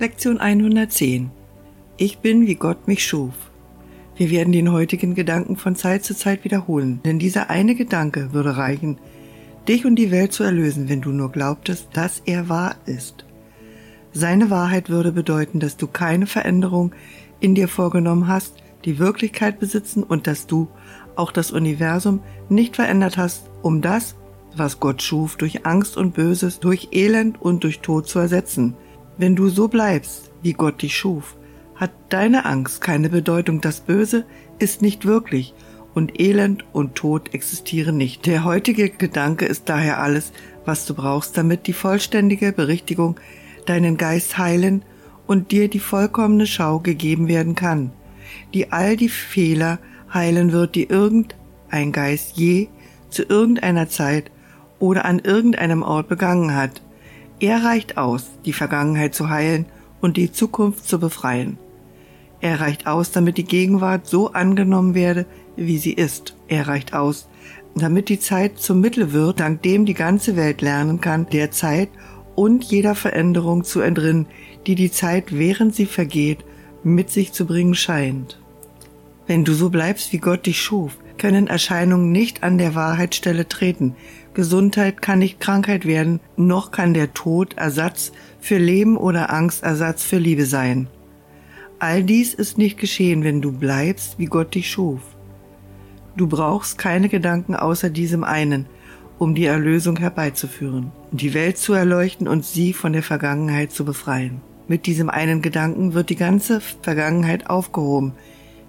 Lektion 110. Ich bin, wie Gott mich schuf. Wir werden den heutigen Gedanken von Zeit zu Zeit wiederholen, denn dieser eine Gedanke würde reichen, dich und die Welt zu erlösen, wenn du nur glaubtest, dass er wahr ist. Seine Wahrheit würde bedeuten, dass du keine Veränderung in dir vorgenommen hast, die Wirklichkeit besitzen und dass du auch das Universum nicht verändert hast, um das, was Gott schuf, durch Angst und Böses, durch Elend und durch Tod zu ersetzen. Wenn du so bleibst, wie Gott dich schuf, hat deine Angst keine Bedeutung. Das Böse ist nicht wirklich und Elend und Tod existieren nicht. Der heutige Gedanke ist daher alles, was du brauchst, damit die vollständige Berichtigung deinen Geist heilen und dir die vollkommene Schau gegeben werden kann, die all die Fehler heilen wird, die irgendein Geist je zu irgendeiner Zeit oder an irgendeinem Ort begangen hat. Er reicht aus, die Vergangenheit zu heilen und die Zukunft zu befreien. Er reicht aus, damit die Gegenwart so angenommen werde, wie sie ist. Er reicht aus, damit die Zeit zum Mittel wird, dank dem die ganze Welt lernen kann, der Zeit und jeder Veränderung zu entrinnen, die die Zeit, während sie vergeht, mit sich zu bringen scheint. Wenn du so bleibst, wie Gott dich schuf, können Erscheinungen nicht an der Wahrheitsstelle treten. Gesundheit kann nicht Krankheit werden, noch kann der Tod Ersatz für Leben oder Angst Ersatz für Liebe sein. All dies ist nicht geschehen, wenn du bleibst, wie Gott dich schuf. Du brauchst keine Gedanken außer diesem einen, um die Erlösung herbeizuführen, die Welt zu erleuchten und sie von der Vergangenheit zu befreien. Mit diesem einen Gedanken wird die ganze Vergangenheit aufgehoben,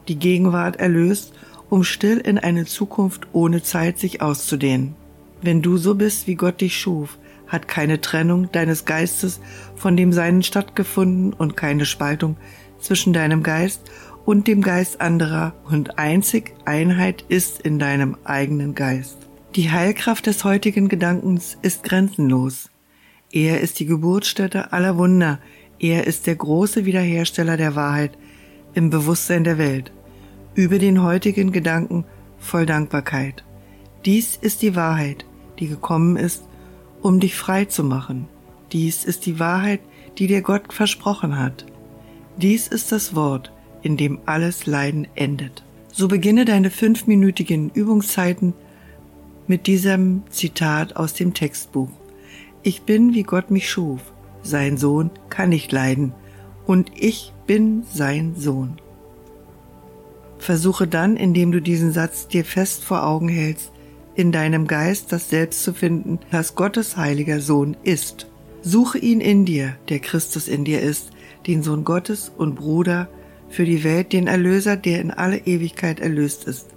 die Gegenwart erlöst, um still in eine Zukunft ohne Zeit sich auszudehnen. Wenn du so bist, wie Gott dich schuf, hat keine Trennung deines Geistes von dem Seinen stattgefunden und keine Spaltung zwischen deinem Geist und dem Geist anderer und einzig Einheit ist in deinem eigenen Geist. Die Heilkraft des heutigen Gedankens ist grenzenlos. Er ist die Geburtsstätte aller Wunder, er ist der große Wiederhersteller der Wahrheit im Bewusstsein der Welt über den heutigen Gedanken voll Dankbarkeit. Dies ist die Wahrheit, die gekommen ist, um dich frei zu machen. Dies ist die Wahrheit, die dir Gott versprochen hat. Dies ist das Wort, in dem alles Leiden endet. So beginne deine fünfminütigen Übungszeiten mit diesem Zitat aus dem Textbuch. Ich bin, wie Gott mich schuf. Sein Sohn kann nicht leiden. Und ich bin sein Sohn. Versuche dann, indem du diesen Satz dir fest vor Augen hältst, in deinem Geist das Selbst zu finden, das Gottes heiliger Sohn ist. Suche ihn in dir, der Christus in dir ist, den Sohn Gottes und Bruder für die Welt, den Erlöser, der in alle Ewigkeit erlöst ist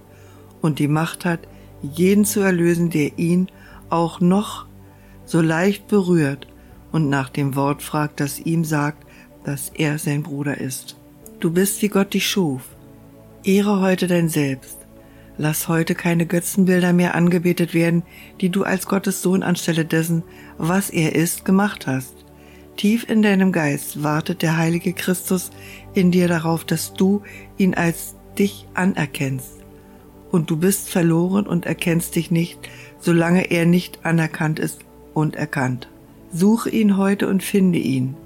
und die Macht hat, jeden zu erlösen, der ihn auch noch so leicht berührt und nach dem Wort fragt, das ihm sagt, dass er sein Bruder ist. Du bist, wie Gott dich schuf. Ehre heute dein Selbst. Lass heute keine Götzenbilder mehr angebetet werden, die du als Gottes Sohn anstelle dessen, was er ist, gemacht hast. Tief in deinem Geist wartet der heilige Christus in dir darauf, dass du ihn als dich anerkennst. Und du bist verloren und erkennst dich nicht, solange er nicht anerkannt ist und erkannt. Suche ihn heute und finde ihn.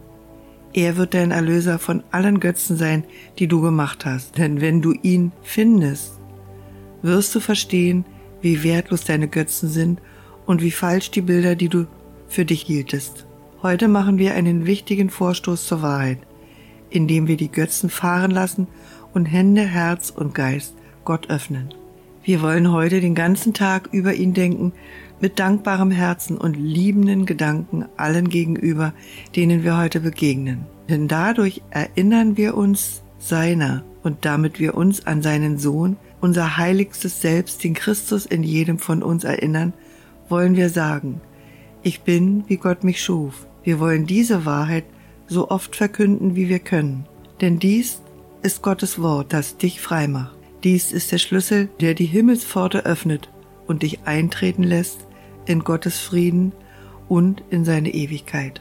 Er wird dein Erlöser von allen Götzen sein, die du gemacht hast. Denn wenn du ihn findest, wirst du verstehen, wie wertlos deine Götzen sind und wie falsch die Bilder, die du für dich hieltest. Heute machen wir einen wichtigen Vorstoß zur Wahrheit, indem wir die Götzen fahren lassen und Hände, Herz und Geist Gott öffnen. Wir wollen heute den ganzen Tag über ihn denken, mit dankbarem Herzen und liebenden Gedanken allen gegenüber, denen wir heute begegnen. Denn dadurch erinnern wir uns seiner und damit wir uns an seinen Sohn, unser heiligstes Selbst, den Christus in jedem von uns erinnern, wollen wir sagen, ich bin, wie Gott mich schuf. Wir wollen diese Wahrheit so oft verkünden, wie wir können. Denn dies ist Gottes Wort, das dich frei macht. Dies ist der Schlüssel, der die Himmelspforte öffnet und dich eintreten lässt in Gottes Frieden und in seine Ewigkeit.